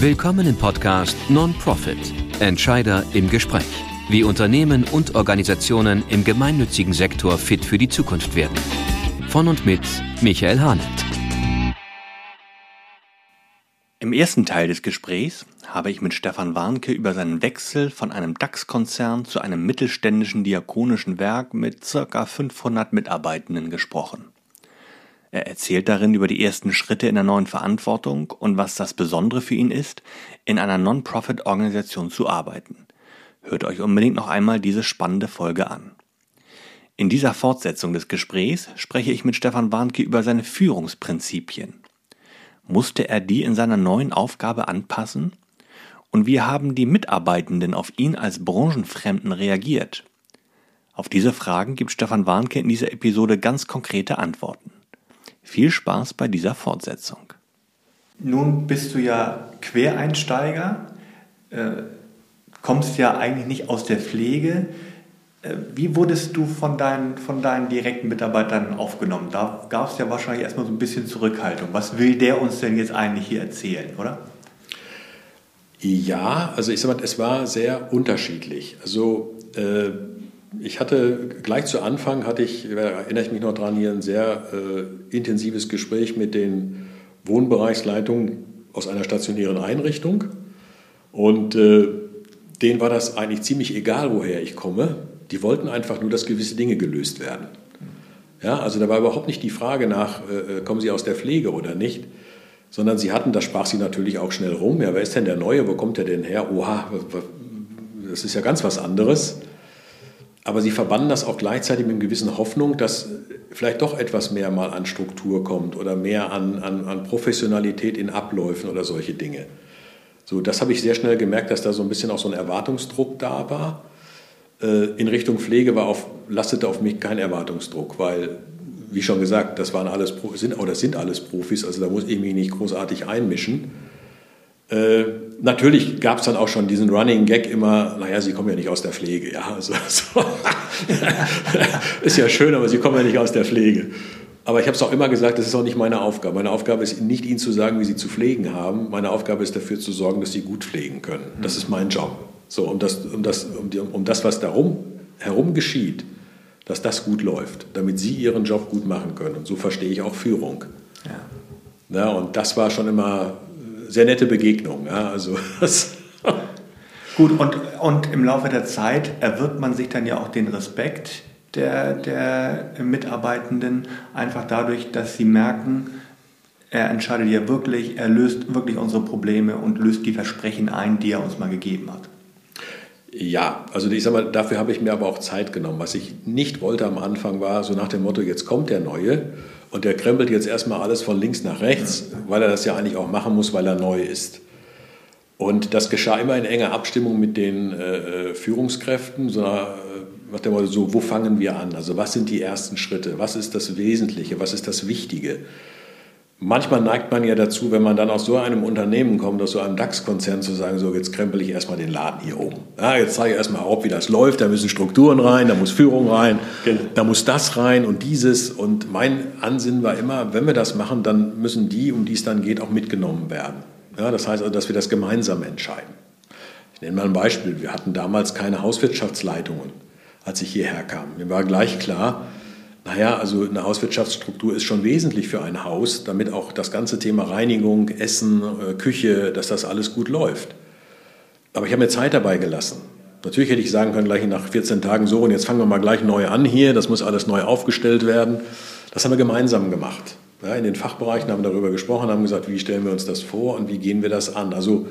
Willkommen im Podcast Non-Profit Entscheider im Gespräch. Wie Unternehmen und Organisationen im gemeinnützigen Sektor fit für die Zukunft werden. Von und mit Michael Hahnert. Im ersten Teil des Gesprächs habe ich mit Stefan Warnke über seinen Wechsel von einem DAX-Konzern zu einem mittelständischen diakonischen Werk mit ca. 500 Mitarbeitenden gesprochen. Er erzählt darin über die ersten Schritte in der neuen Verantwortung und was das Besondere für ihn ist, in einer Non-Profit-Organisation zu arbeiten. Hört euch unbedingt noch einmal diese spannende Folge an. In dieser Fortsetzung des Gesprächs spreche ich mit Stefan Warnke über seine Führungsprinzipien. Musste er die in seiner neuen Aufgabe anpassen? Und wie haben die Mitarbeitenden auf ihn als Branchenfremden reagiert? Auf diese Fragen gibt Stefan Warnke in dieser Episode ganz konkrete Antworten. Viel Spaß bei dieser Fortsetzung. Nun bist du ja Quereinsteiger, äh, kommst ja eigentlich nicht aus der Pflege. Äh, wie wurdest du von deinen, von deinen direkten Mitarbeitern aufgenommen? Da gab es ja wahrscheinlich erstmal so ein bisschen Zurückhaltung. Was will der uns denn jetzt eigentlich hier erzählen, oder? Ja, also ich sag mal, es war sehr unterschiedlich. Also äh, ich hatte gleich zu Anfang, hatte ich, erinnere ich mich noch dran, hier ein sehr äh, intensives Gespräch mit den Wohnbereichsleitungen aus einer stationären Einrichtung. Und äh, denen war das eigentlich ziemlich egal, woher ich komme. Die wollten einfach nur, dass gewisse Dinge gelöst werden. Ja, also da war überhaupt nicht die Frage nach, äh, äh kommen Sie aus der Pflege oder nicht, sondern sie hatten, das sprach sie natürlich auch schnell rum, ja, wer ist denn der Neue, wo kommt der denn her? Oha, das ist ja ganz was anderes. Aber sie verbanden das auch gleichzeitig mit einer gewissen Hoffnung, dass vielleicht doch etwas mehr mal an Struktur kommt oder mehr an, an, an Professionalität in Abläufen oder solche Dinge. So, das habe ich sehr schnell gemerkt, dass da so ein bisschen auch so ein Erwartungsdruck da war. Äh, in Richtung Pflege war auf, lastete auf mich kein Erwartungsdruck, weil, wie schon gesagt, das waren alles sind oder sind alles Profis, also da muss ich mich nicht großartig einmischen. Äh, natürlich gab es dann auch schon diesen Running Gag immer, naja, Sie kommen ja nicht aus der Pflege. Ja, also, so. ist ja schön, aber Sie kommen ja nicht aus der Pflege. Aber ich habe es auch immer gesagt, das ist auch nicht meine Aufgabe. Meine Aufgabe ist nicht Ihnen zu sagen, wie Sie zu pflegen haben. Meine Aufgabe ist dafür zu sorgen, dass Sie gut pflegen können. Das ist mein Job. So, um das, um das, um, die, um das was darum herum geschieht, dass das gut läuft, damit Sie Ihren Job gut machen können. Und so verstehe ich auch Führung. Ja. ja und das war schon immer sehr nette Begegnung. Ja, also Gut, und, und im Laufe der Zeit erwirbt man sich dann ja auch den Respekt der, der Mitarbeitenden, einfach dadurch, dass sie merken, er entscheidet ja wirklich, er löst wirklich unsere Probleme und löst die Versprechen ein, die er uns mal gegeben hat. Ja, also ich sag mal, dafür habe ich mir aber auch Zeit genommen. Was ich nicht wollte am Anfang war so nach dem Motto, jetzt kommt der Neue und der krempelt jetzt erstmal alles von links nach rechts, weil er das ja eigentlich auch machen muss, weil er neu ist. Und das geschah immer in enger Abstimmung mit den äh, Führungskräften, so nach, äh, dem Motto, so, wo fangen wir an? Also was sind die ersten Schritte? Was ist das Wesentliche? Was ist das Wichtige? Manchmal neigt man ja dazu, wenn man dann aus so einem Unternehmen kommt, aus so einem DAX-Konzern, zu sagen, so jetzt krempel ich erstmal den Laden hier um. Ja, jetzt zeige ich erstmal auf, wie das läuft, da müssen Strukturen rein, da muss Führung rein, genau. da muss das rein und dieses. Und mein Ansinnen war immer, wenn wir das machen, dann müssen die, um die es dann geht, auch mitgenommen werden. Ja, das heißt also, dass wir das gemeinsam entscheiden. Ich nenne mal ein Beispiel. Wir hatten damals keine Hauswirtschaftsleitungen, als ich hierher kam. Mir war gleich klar, naja, also eine Hauswirtschaftsstruktur ist schon wesentlich für ein Haus, damit auch das ganze Thema Reinigung, Essen, äh, Küche, dass das alles gut läuft. Aber ich habe mir Zeit dabei gelassen. Natürlich hätte ich sagen können, gleich nach 14 Tagen so, und jetzt fangen wir mal gleich neu an hier, das muss alles neu aufgestellt werden. Das haben wir gemeinsam gemacht. Ja, in den Fachbereichen haben wir darüber gesprochen, haben gesagt, wie stellen wir uns das vor und wie gehen wir das an. Also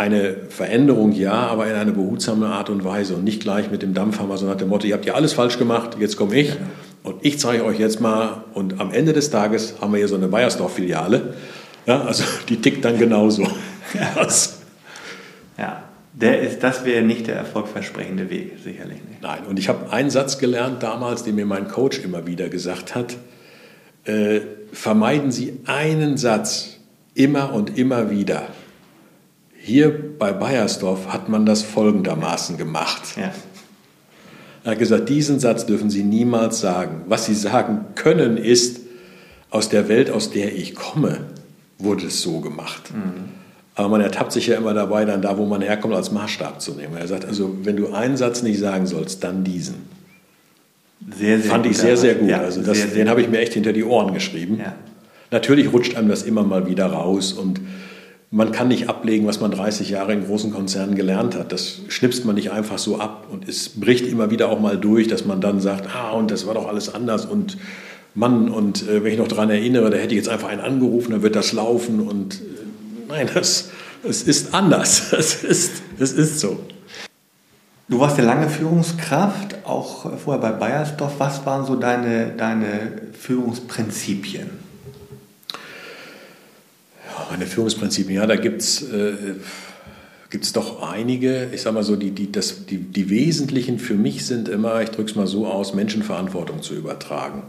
eine Veränderung ja, aber in eine behutsame Art und Weise und nicht gleich mit dem Dampfhammer, sondern nach dem Motto, ihr habt ja alles falsch gemacht, jetzt komme ich und ich zeige euch jetzt mal und am Ende des Tages haben wir hier so eine Bayersdorf-Filiale, ja, also die tickt dann genauso. Ja, ja der ist, das wäre nicht der erfolgversprechende Weg, sicherlich nicht. Nein, und ich habe einen Satz gelernt damals, den mir mein Coach immer wieder gesagt hat, äh, vermeiden Sie einen Satz immer und immer wieder hier bei Bayersdorf hat man das folgendermaßen gemacht. Ja. Er hat gesagt, diesen Satz dürfen Sie niemals sagen. Was Sie sagen können ist, aus der Welt, aus der ich komme, wurde es so gemacht. Mhm. Aber man ertappt sich ja immer dabei, dann da, wo man herkommt, als Maßstab zu nehmen. Er sagt, also wenn du einen Satz nicht sagen sollst, dann diesen. Sehr, sehr Fand ich sehr, sehr gut. Ja, also das, sehr, den habe ich mir echt hinter die Ohren geschrieben. Ja. Natürlich rutscht einem das immer mal wieder raus und man kann nicht ablegen, was man 30 Jahre in großen Konzernen gelernt hat. Das schnipst man nicht einfach so ab und es bricht immer wieder auch mal durch, dass man dann sagt, ah, und das war doch alles anders und Mann, und äh, wenn ich noch daran erinnere, da hätte ich jetzt einfach einen angerufen, dann wird das laufen und äh, nein, das, es ist anders. Es ist, es ist so. Du warst ja lange Führungskraft, auch vorher bei Bayersdorf. Was waren so deine, deine Führungsprinzipien? Meine Führungsprinzipien, ja, da gibt es äh, doch einige. Ich sage mal so, die, die, das, die, die wesentlichen für mich sind immer, ich drücke es mal so aus, Menschenverantwortung zu übertragen.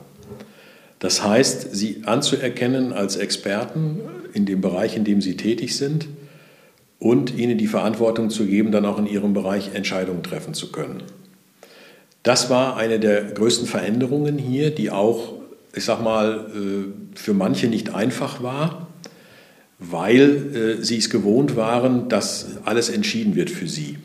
Das heißt, sie anzuerkennen als Experten in dem Bereich, in dem sie tätig sind – und ihnen die Verantwortung zu geben, dann auch in ihrem Bereich Entscheidungen treffen zu können. Das war eine der größten Veränderungen hier, die auch, ich sag mal, äh, für manche nicht einfach war, weil äh, sie es gewohnt waren, dass alles entschieden wird für sie.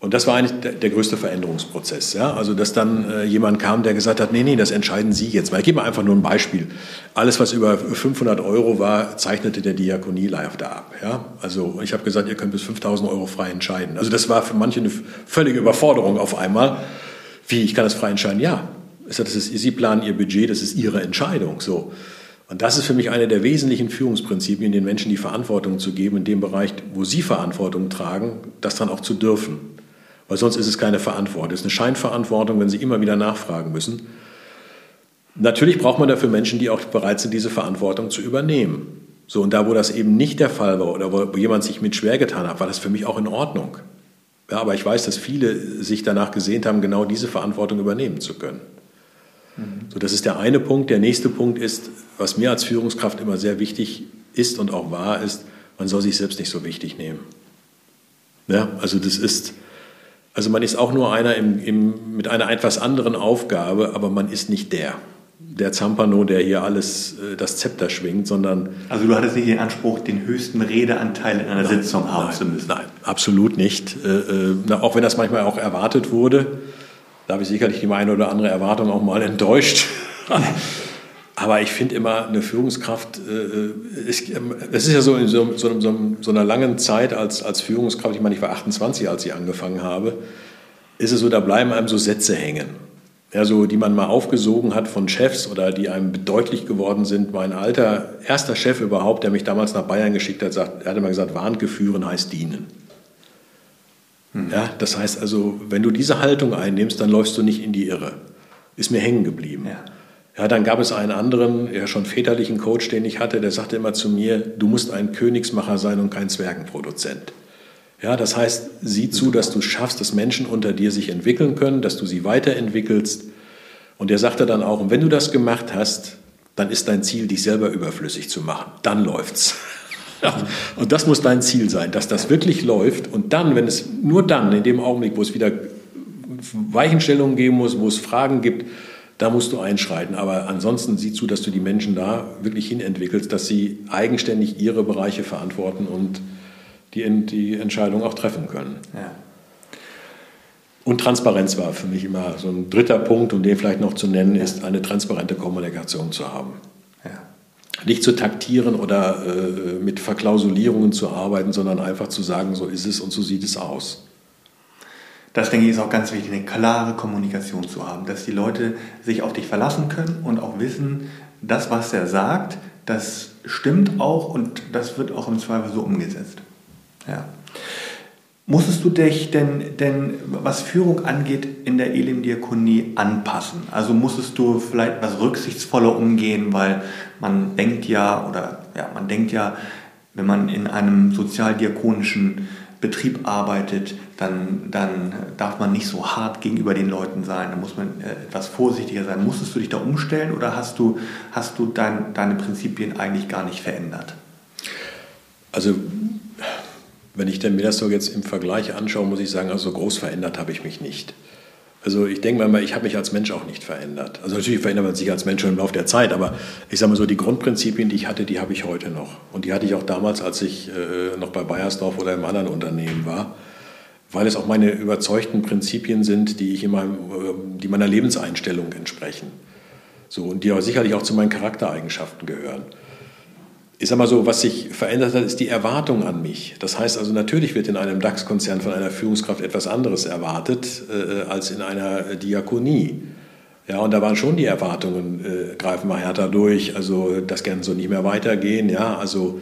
Und das war eigentlich der, größte Veränderungsprozess. Ja? Also, dass dann äh, jemand kam, der gesagt hat, nee, nee, das entscheiden Sie jetzt mal. Ich gebe mal einfach nur ein Beispiel. Alles, was über 500 Euro war, zeichnete der Diakonieleiter ab. Ja? Also, ich habe gesagt, ihr könnt bis 5000 Euro frei entscheiden. Also, das war für manche eine völlige Überforderung auf einmal. Wie, ich kann das frei entscheiden? Ja. Das ist, Sie planen Ihr Budget, das ist Ihre Entscheidung. So. Und das ist für mich eine der wesentlichen Führungsprinzipien, den Menschen die Verantwortung zu geben, in dem Bereich, wo sie Verantwortung tragen, das dann auch zu dürfen. Weil sonst ist es keine Verantwortung. Es ist eine Scheinverantwortung, wenn Sie immer wieder nachfragen müssen. Natürlich braucht man dafür Menschen, die auch bereit sind, diese Verantwortung zu übernehmen. So, und da, wo das eben nicht der Fall war oder wo jemand sich mit schwer getan hat, war das für mich auch in Ordnung. Ja, aber ich weiß, dass viele sich danach gesehnt haben, genau diese Verantwortung übernehmen zu können. Mhm. So, das ist der eine Punkt. Der nächste Punkt ist, was mir als Führungskraft immer sehr wichtig ist und auch wahr ist, man soll sich selbst nicht so wichtig nehmen. Ja, also das ist, also man ist auch nur einer im, im, mit einer etwas anderen Aufgabe, aber man ist nicht der. Der Zampano, der hier alles, äh, das Zepter schwingt, sondern... Also du hattest nicht den Anspruch, den höchsten Redeanteil in einer nein, Sitzung haben nein, zu müssen? Nein, absolut nicht. Äh, äh, auch wenn das manchmal auch erwartet wurde, da habe ich sicherlich die eine oder andere Erwartung auch mal enttäuscht. Aber ich finde immer, eine Führungskraft, äh, ist, es ist ja so in so, so, so, so, einer langen Zeit als, als Führungskraft, ich meine, ich war 28, als ich angefangen habe, ist es so, da bleiben einem so Sätze hängen. Ja, so, die man mal aufgesogen hat von Chefs oder die einem deutlich geworden sind. Mein alter erster Chef überhaupt, der mich damals nach Bayern geschickt hat, sagt, er hat immer gesagt, Warngeführen heißt dienen. Hm. Ja, das heißt also, wenn du diese Haltung einnimmst, dann läufst du nicht in die Irre. Ist mir hängen geblieben. Ja. Ja, dann gab es einen anderen, ja schon väterlichen Coach, den ich hatte, der sagte immer zu mir, du musst ein Königsmacher sein und kein Zwergenproduzent. Ja, das heißt, sieh zu, dass du schaffst, dass Menschen unter dir sich entwickeln können, dass du sie weiterentwickelst. Und er sagte dann auch, und wenn du das gemacht hast, dann ist dein Ziel, dich selber überflüssig zu machen. Dann läuft's. Ja, und das muss dein Ziel sein, dass das wirklich läuft. Und dann, wenn es nur dann, in dem Augenblick, wo es wieder Weichenstellungen geben muss, wo es Fragen gibt, da musst du einschreiten. Aber ansonsten sieh zu, dass du die Menschen da wirklich hinentwickelst, dass sie eigenständig ihre Bereiche verantworten und die, die Entscheidung auch treffen können. Ja. Und Transparenz war für mich immer so ein dritter Punkt, um den vielleicht noch zu nennen, ja. ist eine transparente Kommunikation zu haben. Ja. Nicht zu taktieren oder äh, mit Verklausulierungen zu arbeiten, sondern einfach zu sagen, so ist es und so sieht es aus das denke ich ist auch ganz wichtig, eine klare Kommunikation zu haben, dass die Leute sich auf dich verlassen können und auch wissen, das, was er sagt, das stimmt auch und das wird auch im Zweifel so umgesetzt. Ja. Musstest du dich denn, denn, was Führung angeht, in der Elim-Diakonie anpassen? Also musstest du vielleicht etwas rücksichtsvoller umgehen, weil man denkt ja, oder ja, man denkt ja, wenn man in einem sozialdiakonischen Betrieb arbeitet, dann, dann darf man nicht so hart gegenüber den Leuten sein, da muss man äh, etwas vorsichtiger sein. Musstest du dich da umstellen oder hast du, hast du dein, deine Prinzipien eigentlich gar nicht verändert? Also, wenn ich mir das so jetzt im Vergleich anschaue, muss ich sagen, also groß verändert habe ich mich nicht. Also ich denke mal, ich habe mich als Mensch auch nicht verändert. Also natürlich verändert man sich als Mensch schon im Laufe der Zeit, aber ich sage mal so, die Grundprinzipien, die ich hatte, die habe ich heute noch. Und die hatte ich auch damals, als ich äh, noch bei Bayersdorf oder im anderen Unternehmen war, weil es auch meine überzeugten Prinzipien sind, die, ich in meinem, äh, die meiner Lebenseinstellung entsprechen. So, und die auch sicherlich auch zu meinen Charaktereigenschaften gehören ich sage mal so, was sich verändert hat, ist die Erwartung an mich. Das heißt also, natürlich wird in einem DAX-Konzern von einer Führungskraft etwas anderes erwartet äh, als in einer Diakonie. Ja, und da waren schon die Erwartungen, äh, greifen wir härter durch, also das kann so nicht mehr weitergehen, ja, also,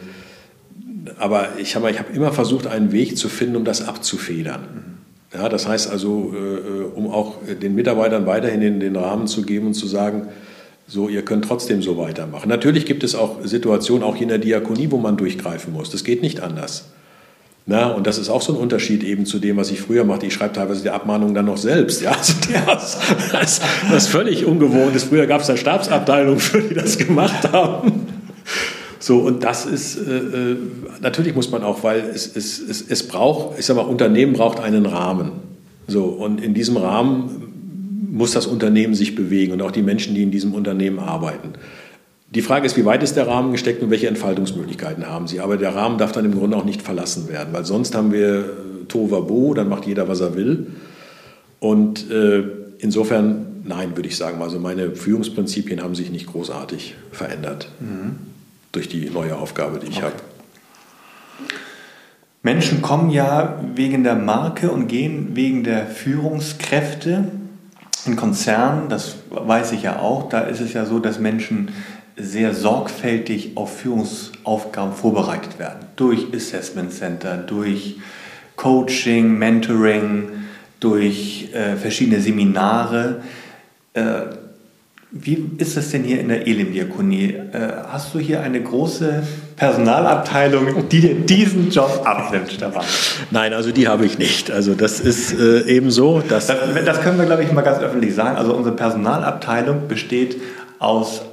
aber ich habe ich hab immer versucht, einen Weg zu finden, um das abzufedern. Ja, das heißt also, äh, um auch den Mitarbeitern weiterhin den, den Rahmen zu geben und zu sagen, so, ihr könnt trotzdem so weitermachen. Natürlich gibt es auch Situationen, auch hier in der Diakonie, wo man durchgreifen muss. Das geht nicht anders. Na, und das ist auch so ein Unterschied eben zu dem, was ich früher machte. Ich schreibe teilweise die Abmahnung dann noch selbst. Ja, also das, das, das völlig ungewohnt ist. Früher gab es da Stabsabteilungen, für die das gemacht haben. So, und das ist, äh, äh, natürlich muss man auch, weil es, es, es, es braucht, ich sag mal, Unternehmen braucht einen Rahmen. So, und in diesem Rahmen muss das Unternehmen sich bewegen und auch die Menschen, die in diesem Unternehmen arbeiten. Die Frage ist, wie weit ist der Rahmen gesteckt und welche Entfaltungsmöglichkeiten haben sie? Aber der Rahmen darf dann im Grunde auch nicht verlassen werden, weil sonst haben wir äh, Tovabo, dann macht jeder, was er will. Und äh, insofern, nein, würde ich sagen, also meine Führungsprinzipien haben sich nicht großartig verändert mhm. durch die neue Aufgabe, die ich okay. habe. Menschen kommen ja wegen der Marke und gehen wegen der Führungskräfte in Konzernen, das weiß ich ja auch, da ist es ja so, dass Menschen sehr sorgfältig auf Führungsaufgaben vorbereitet werden. Durch Assessment Center, durch Coaching, Mentoring, durch äh, verschiedene Seminare. Äh, wie ist das denn hier in der Elim-Diakonie? Äh, hast du hier eine große Personalabteilung, die dir diesen Job abnimmt, Stefan? Nein, also die habe ich nicht. Also das ist äh, eben so. Dass das, das können wir, glaube ich, mal ganz öffentlich sagen. Also unsere Personalabteilung besteht aus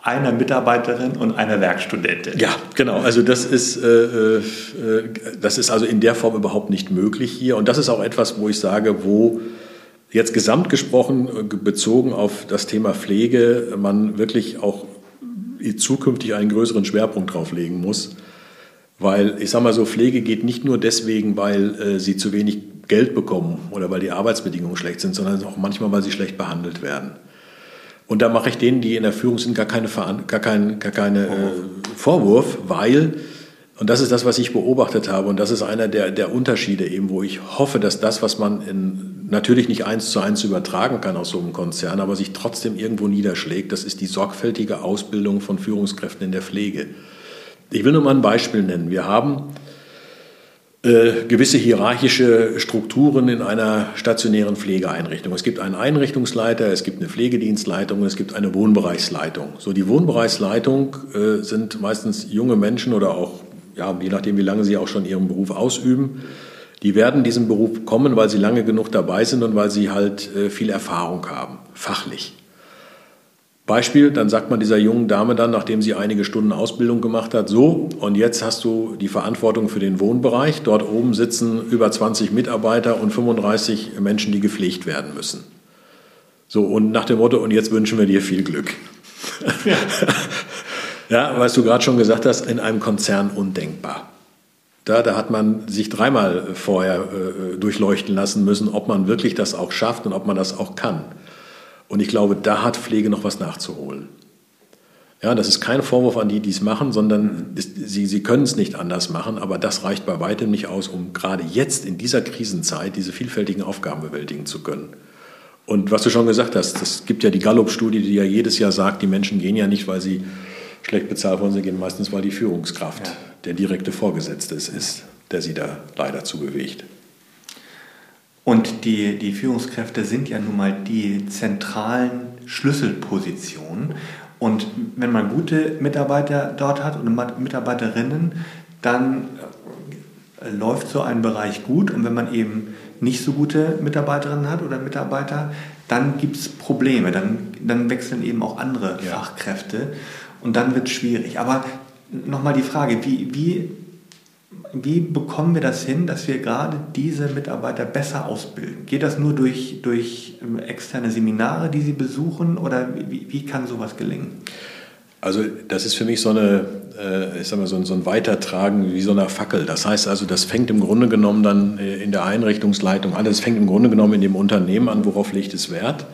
einer Mitarbeiterin und einer Werkstudentin. Ja, genau. Also das ist, äh, äh, das ist also in der Form überhaupt nicht möglich hier. Und das ist auch etwas, wo ich sage, wo Jetzt gesamt gesprochen, äh, bezogen auf das Thema Pflege, man wirklich auch zukünftig einen größeren Schwerpunkt drauf legen muss. Weil ich sage mal so, Pflege geht nicht nur deswegen, weil äh, sie zu wenig Geld bekommen oder weil die Arbeitsbedingungen schlecht sind, sondern auch manchmal, weil sie schlecht behandelt werden. Und da mache ich denen, die in der Führung sind, gar keine, gar kein, gar keine äh, Vorwurf, weil und das ist das, was ich beobachtet habe. Und das ist einer der, der Unterschiede eben, wo ich hoffe, dass das, was man in, natürlich nicht eins zu eins übertragen kann aus so einem Konzern, aber sich trotzdem irgendwo niederschlägt, das ist die sorgfältige Ausbildung von Führungskräften in der Pflege. Ich will nur mal ein Beispiel nennen. Wir haben äh, gewisse hierarchische Strukturen in einer stationären Pflegeeinrichtung. Es gibt einen Einrichtungsleiter, es gibt eine Pflegedienstleitung, es gibt eine Wohnbereichsleitung. So die Wohnbereichsleitung äh, sind meistens junge Menschen oder auch ja, je nachdem, wie lange sie auch schon ihren Beruf ausüben, die werden diesen Beruf kommen, weil sie lange genug dabei sind und weil sie halt äh, viel Erfahrung haben, fachlich. Beispiel, dann sagt man dieser jungen Dame dann, nachdem sie einige Stunden Ausbildung gemacht hat, so, und jetzt hast du die Verantwortung für den Wohnbereich. Dort oben sitzen über 20 Mitarbeiter und 35 Menschen, die gepflegt werden müssen. So, und nach dem Motto, und jetzt wünschen wir dir viel Glück. Ja. Ja, was du gerade schon gesagt hast, in einem Konzern undenkbar. Da, da hat man sich dreimal vorher äh, durchleuchten lassen müssen, ob man wirklich das auch schafft und ob man das auch kann. Und ich glaube, da hat Pflege noch was nachzuholen. Ja, das ist kein Vorwurf an die, die es machen, sondern sie, sie können es nicht anders machen, aber das reicht bei weitem nicht aus, um gerade jetzt in dieser Krisenzeit diese vielfältigen Aufgaben bewältigen zu können. Und was du schon gesagt hast, es gibt ja die Gallup-Studie, die ja jedes Jahr sagt, die Menschen gehen ja nicht, weil sie schlecht bezahlt worden. Sie gehen meistens, weil die Führungskraft ja. der direkte Vorgesetzte ist, der sie da leider zu bewegt. Und die, die Führungskräfte sind ja nun mal die zentralen Schlüsselpositionen. Und wenn man gute Mitarbeiter dort hat und Mitarbeiterinnen, dann äh, läuft so ein Bereich gut. Und wenn man eben nicht so gute Mitarbeiterinnen hat oder Mitarbeiter, dann gibt es Probleme. Dann, dann wechseln eben auch andere ja. Fachkräfte. Und dann wird es schwierig. Aber nochmal die Frage, wie, wie wie bekommen wir das hin, dass wir gerade diese Mitarbeiter besser ausbilden? Geht das nur durch, durch ähm, externe Seminare, die Sie besuchen oder wie, wie kann sowas gelingen? Also das ist für mich so, eine, äh, ich sag mal, so, ein, Weitertragen wie so eine Fackel. Das heißt also, das fängt im Grunde genommen dann äh, in der Einrichtungsleitung an. Das fängt im Grunde genommen in dem Unternehmen an, worauf legt es Wert.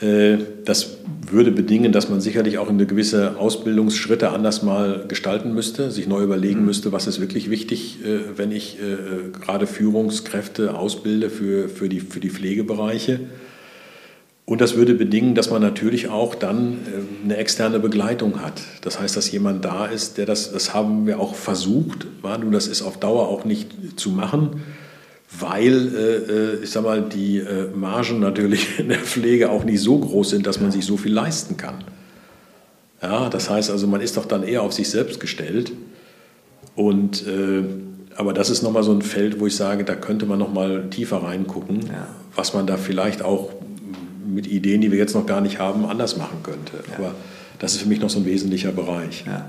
Äh, das würde bedingen, dass man sicherlich auch eine gewisse Ausbildungsschritte anders mal gestalten müsste, sich neu überlegen mhm. müsste, was ist wirklich wichtig, wenn ich gerade Führungskräfte ausbilde für, für, die, für die Pflegebereiche. Und das würde bedingen, dass man natürlich auch dann äh, eine externe Begleitung hat. Das heißt, dass jemand da ist, der das, das haben wir auch versucht, war nun, das ist auf Dauer auch nicht zu machen, weil, äh, äh, ich sag mal, die Margen natürlich in der Pflege auch nicht so groß sind, dass man sich so viel leisten kann. Ja, das heißt also, man ist doch dann eher auf sich selbst gestellt. Und, aber das ist nochmal so ein Feld, wo ich sage, da könnte man nochmal tiefer reingucken, ja. was man da vielleicht auch mit Ideen, die wir jetzt noch gar nicht haben, anders machen könnte. Ja. Aber das ist für mich noch so ein wesentlicher Bereich. Ja.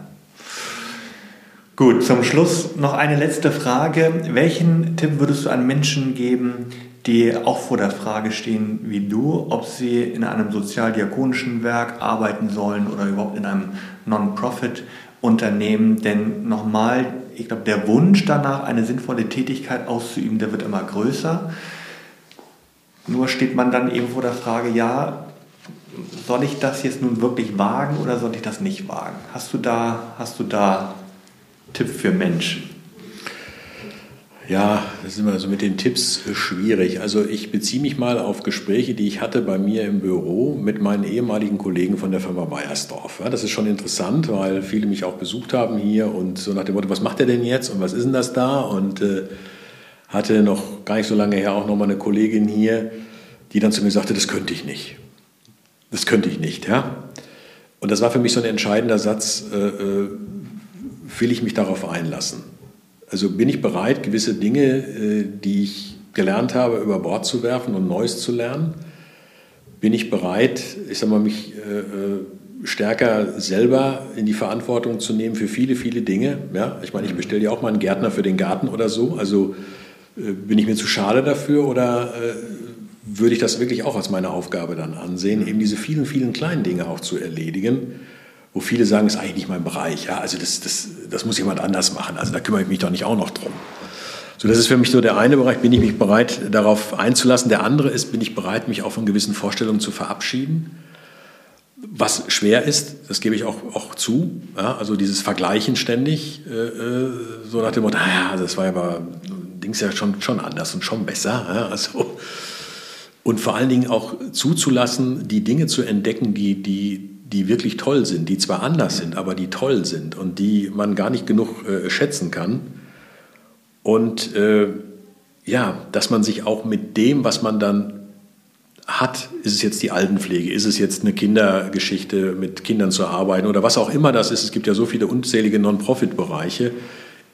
Gut, zum Schluss noch eine letzte Frage. Welchen Tipp würdest du an Menschen geben, die auch vor der Frage stehen wie du, ob sie in einem sozialdiakonischen Werk arbeiten sollen oder überhaupt in einem Non-Profit-Unternehmen? Denn nochmal, ich glaube, der Wunsch danach, eine sinnvolle Tätigkeit auszuüben, der wird immer größer. Nur steht man dann eben vor der Frage, ja, soll ich das jetzt nun wirklich wagen oder soll ich das nicht wagen? Hast du da, hast du da Tipp für Menschen? Ja, das ist immer so mit den Tipps schwierig. Also ich beziehe mich mal auf Gespräche, die ich hatte bei mir im Büro mit meinen ehemaligen Kollegen von der Firma Bayersdorf. das ist schon interessant, weil viele mich auch besucht haben hier und so nach dem Motto, was macht er denn jetzt und was ist denn das da? Und äh, hatte noch gar nicht so lange her auch noch mal eine Kollegin hier, die dann zu mir sagte, das könnte ich nicht. Das könnte ich nicht, ja. Und das war für mich so ein entscheidender Satz, äh, äh, will ich mich darauf einlassen? Also bin ich bereit, gewisse Dinge, äh, die ich gelernt habe, über Bord zu werfen und Neues zu lernen? Bin ich bereit, ich sag mal, mich äh, äh, stärker selber in die Verantwortung zu nehmen für viele, viele Dinge? Ja, ich meine, ich bestelle ja auch mal einen Gärtner für den Garten oder so. Also bin ich mir zu schade dafür oder würde ich das wirklich auch als meine Aufgabe dann ansehen, eben diese vielen, vielen kleinen Dinge auch zu erledigen, wo viele sagen, ist eigentlich nicht mein Bereich. Ja, also das, das, das muss jemand anders machen. Also da kümmere ich mich doch nicht auch noch drum. So, das ist für mich so der eine Bereich, bin ich mich bereit, darauf einzulassen. Der andere ist, bin ich bereit, mich auch von gewissen Vorstellungen zu verabschieden. Was schwer ist, das gebe ich auch, auch zu. Ja, also dieses Vergleichen ständig, äh, äh so nach dem Motto, naja, das war ja aber Dings ja schon, schon anders und schon besser. Ja, also, und vor allen Dingen auch zuzulassen, die Dinge zu entdecken, die, die, die wirklich toll sind, die zwar anders sind, aber die toll sind und die man gar nicht genug äh, schätzen kann. Und äh, ja, dass man sich auch mit dem, was man dann hat, ist es jetzt die Altenpflege, ist es jetzt eine Kindergeschichte, mit Kindern zu arbeiten oder was auch immer das ist. Es gibt ja so viele unzählige Non-Profit-Bereiche.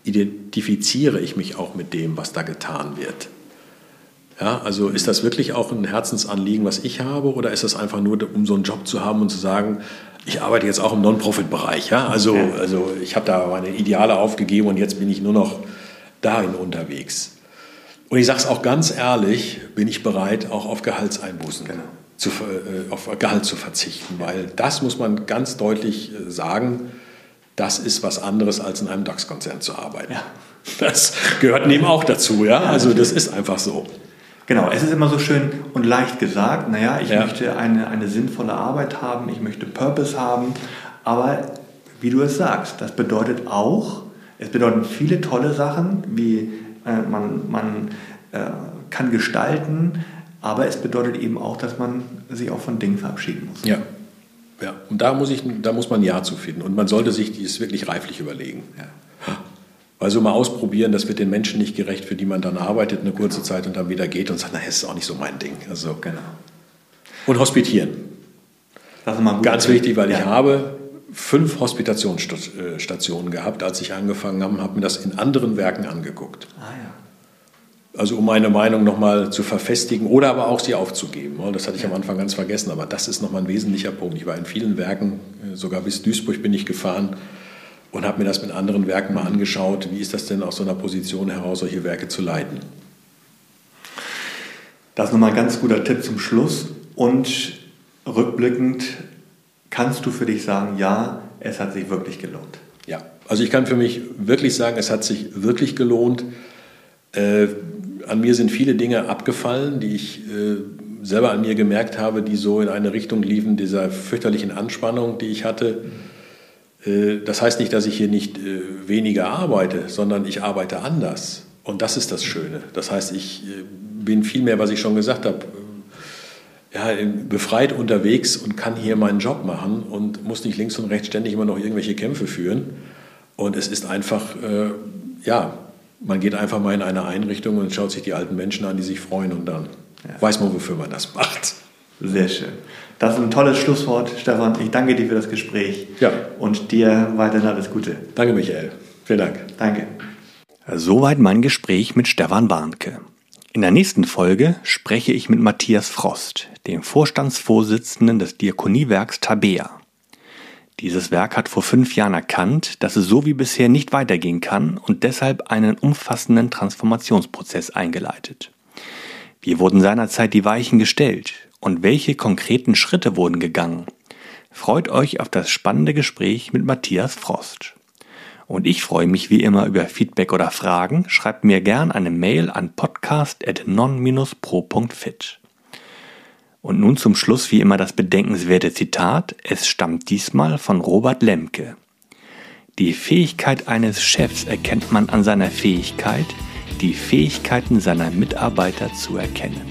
Identifiziere ich mich auch mit dem, was da getan wird. Ja, also ist das wirklich auch ein Herzensanliegen, was ich habe, oder ist das einfach nur, um so einen Job zu haben und zu sagen, ich arbeite jetzt auch im Non-Profit-Bereich. Ja? Also, also ich habe da meine Ideale aufgegeben und jetzt bin ich nur noch darin unterwegs. Und ich sage es auch ganz ehrlich, bin ich bereit, auch auf Gehaltseinbußen genau. zu, äh, auf Gehalt zu verzichten, weil das muss man ganz deutlich äh, sagen, das ist was anderes, als in einem DAX-Konzern zu arbeiten. Ja. Das gehört neben auch dazu, ja. Also das ist einfach so. Genau, es ist immer so schön und leicht gesagt, naja, ich ja. möchte eine, eine sinnvolle Arbeit haben, ich möchte Purpose haben, aber wie du es sagst, das bedeutet auch, es bedeuten viele tolle Sachen, wie äh, man, man äh, kann gestalten, aber es bedeutet eben auch, dass man sich auch von Dingen verabschieden muss. Ja. Ja, und da muss, ich, da muss man Ja zu finden. Und man sollte sich dies wirklich reiflich überlegen. Ja. Also mal ausprobieren, das wird den Menschen nicht gerecht, für die man dann arbeitet eine kurze genau. Zeit und dann wieder geht und sagt, naja, das ist auch nicht so mein Ding. Also, genau. Und hospitieren. Das ist mal Ganz wichtig, weil ja. ich habe fünf Hospitationsstationen gehabt, als ich angefangen habe, habe mir das in anderen Werken angeguckt. Ah, ja. Also um meine Meinung nochmal zu verfestigen oder aber auch sie aufzugeben. Das hatte ich am Anfang ganz vergessen, aber das ist nochmal ein wesentlicher Punkt. Ich war in vielen Werken, äh, sogar bis Duisburg bin ich gefahren und habe mir das mit anderen Werken mal angeschaut. Wie ist das denn aus so einer Position heraus, solche Werke zu leiten? Das ist nochmal ein ganz guter Tipp zum Schluss. Und rückblickend kannst du für dich sagen, ja, es hat sich wirklich gelohnt. Ja, also ich kann für mich wirklich sagen, es hat sich wirklich gelohnt. Äh, an mir sind viele Dinge abgefallen, die ich äh, selber an mir gemerkt habe, die so in eine Richtung liefen, dieser fürchterlichen Anspannung, die ich hatte. Äh, das heißt nicht, dass ich hier nicht äh, weniger arbeite, sondern ich arbeite anders. Und das ist das Schöne. Das heißt, ich äh, bin viel mehr, was ich schon gesagt habe, ja, befreit unterwegs und kann hier meinen Job machen und muss nicht links und rechts ständig immer noch irgendwelche Kämpfe führen. Und es ist einfach, äh, ja, man geht einfach mal in eine Einrichtung und schaut sich die alten Menschen an, die sich freuen und dann ja. weiß man, wofür man das macht. Sehr schön. Das ist ein tolles Schlusswort, Stefan. Ich danke dir für das Gespräch. Ja. Und dir weiterhin alles Gute. Danke, Michael. Vielen Dank. Danke. Soweit mein Gespräch mit Stefan Warnke. In der nächsten Folge spreche ich mit Matthias Frost, dem Vorstandsvorsitzenden des Diakoniewerks Tabea. Dieses Werk hat vor fünf Jahren erkannt, dass es so wie bisher nicht weitergehen kann und deshalb einen umfassenden Transformationsprozess eingeleitet. Wie wurden seinerzeit die Weichen gestellt und welche konkreten Schritte wurden gegangen? Freut euch auf das spannende Gespräch mit Matthias Frost. Und ich freue mich wie immer über Feedback oder Fragen. Schreibt mir gern eine Mail an podcast.non-pro.fit. Und nun zum Schluss wie immer das bedenkenswerte Zitat. Es stammt diesmal von Robert Lemke. Die Fähigkeit eines Chefs erkennt man an seiner Fähigkeit, die Fähigkeiten seiner Mitarbeiter zu erkennen.